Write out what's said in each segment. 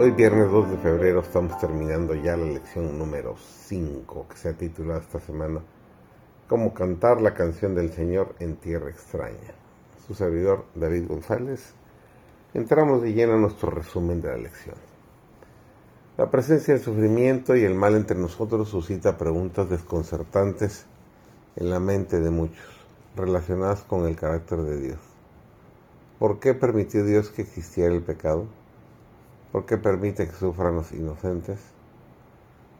Hoy viernes 2 de febrero estamos terminando ya la lección número 5 que se ha titulado esta semana Cómo cantar la canción del Señor en tierra extraña. Su servidor David González. Entramos de lleno a nuestro resumen de la lección. La presencia del sufrimiento y el mal entre nosotros suscita preguntas desconcertantes en la mente de muchos relacionadas con el carácter de Dios. ¿Por qué permitió Dios que existiera el pecado? ¿Por qué permite que sufran los inocentes?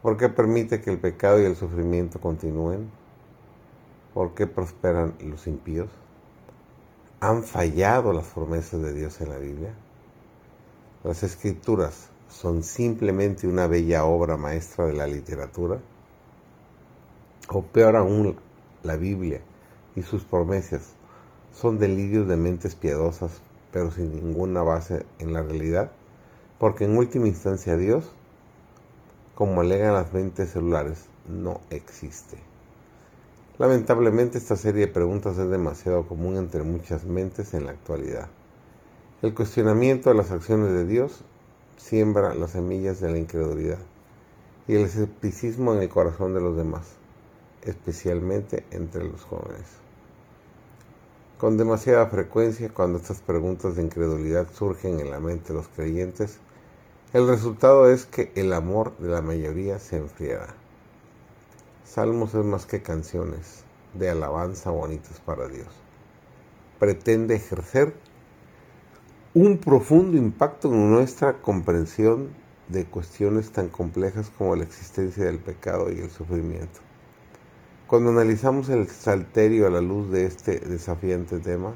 ¿Por qué permite que el pecado y el sufrimiento continúen? ¿Por qué prosperan los impíos? ¿Han fallado las promesas de Dios en la Biblia? ¿Las escrituras son simplemente una bella obra maestra de la literatura? ¿O peor aún, la Biblia y sus promesas son delirios de mentes piadosas pero sin ninguna base en la realidad? Porque en última instancia Dios, como alegan las mentes celulares, no existe. Lamentablemente esta serie de preguntas es demasiado común entre muchas mentes en la actualidad. El cuestionamiento de las acciones de Dios siembra las semillas de la incredulidad y el escepticismo en el corazón de los demás, especialmente entre los jóvenes. Con demasiada frecuencia, cuando estas preguntas de incredulidad surgen en la mente de los creyentes, el resultado es que el amor de la mayoría se enfriará. Salmos es más que canciones de alabanza bonitas para Dios. Pretende ejercer un profundo impacto en nuestra comprensión de cuestiones tan complejas como la existencia del pecado y el sufrimiento. Cuando analizamos el salterio a la luz de este desafiante tema,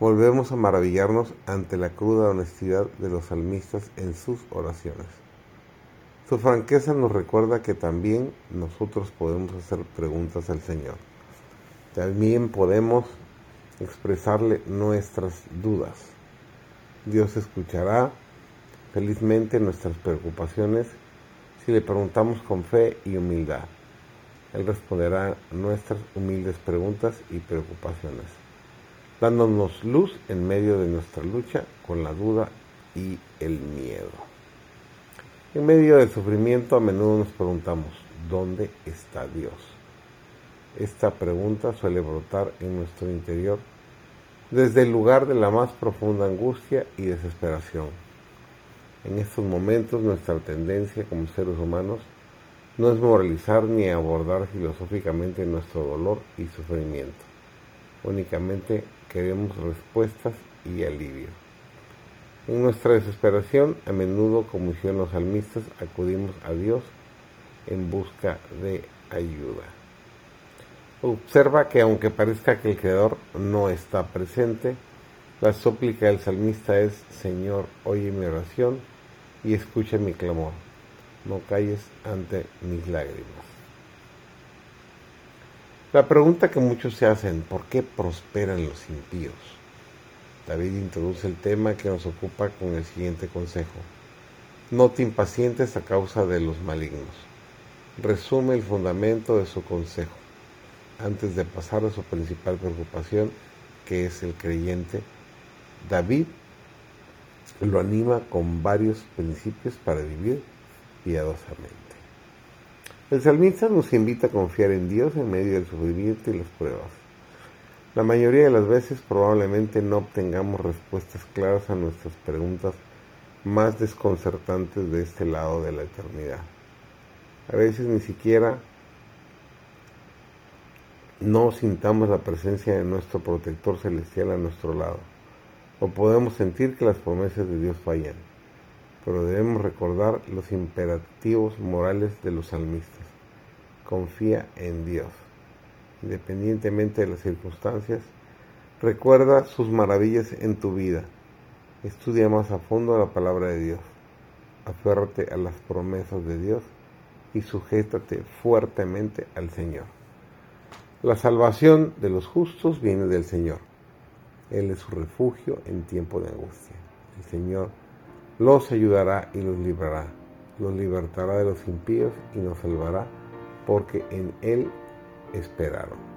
volvemos a maravillarnos ante la cruda honestidad de los salmistas en sus oraciones. Su franqueza nos recuerda que también nosotros podemos hacer preguntas al Señor. También podemos expresarle nuestras dudas. Dios escuchará felizmente nuestras preocupaciones si le preguntamos con fe y humildad. Él responderá nuestras humildes preguntas y preocupaciones dándonos luz en medio de nuestra lucha con la duda y el miedo. En medio del sufrimiento a menudo nos preguntamos, ¿dónde está Dios? Esta pregunta suele brotar en nuestro interior desde el lugar de la más profunda angustia y desesperación. En estos momentos nuestra tendencia como seres humanos no es moralizar ni abordar filosóficamente nuestro dolor y sufrimiento. Únicamente queremos respuestas y alivio. En nuestra desesperación, a menudo, como hicieron los salmistas, acudimos a Dios en busca de ayuda. Observa que aunque parezca que el Creador no está presente, la súplica del salmista es, Señor, oye mi oración y escucha mi clamor. No calles ante mis lágrimas. La pregunta que muchos se hacen, ¿por qué prosperan los impíos? David introduce el tema que nos ocupa con el siguiente consejo. No te impacientes a causa de los malignos. Resume el fundamento de su consejo antes de pasar a su principal preocupación, que es el creyente. David lo anima con varios principios para vivir piadosamente. El salmista nos invita a confiar en Dios en medio del sufrimiento y las pruebas. La mayoría de las veces probablemente no obtengamos respuestas claras a nuestras preguntas más desconcertantes de este lado de la eternidad. A veces ni siquiera no sintamos la presencia de nuestro protector celestial a nuestro lado, o podemos sentir que las promesas de Dios fallan pero debemos recordar los imperativos morales de los salmistas. Confía en Dios. Independientemente de las circunstancias, recuerda sus maravillas en tu vida. Estudia más a fondo la palabra de Dios. Aférrate a las promesas de Dios y sujétate fuertemente al Señor. La salvación de los justos viene del Señor. Él es su refugio en tiempo de angustia. El Señor los ayudará y los librará, los libertará de los impíos y nos salvará, porque en Él esperaron.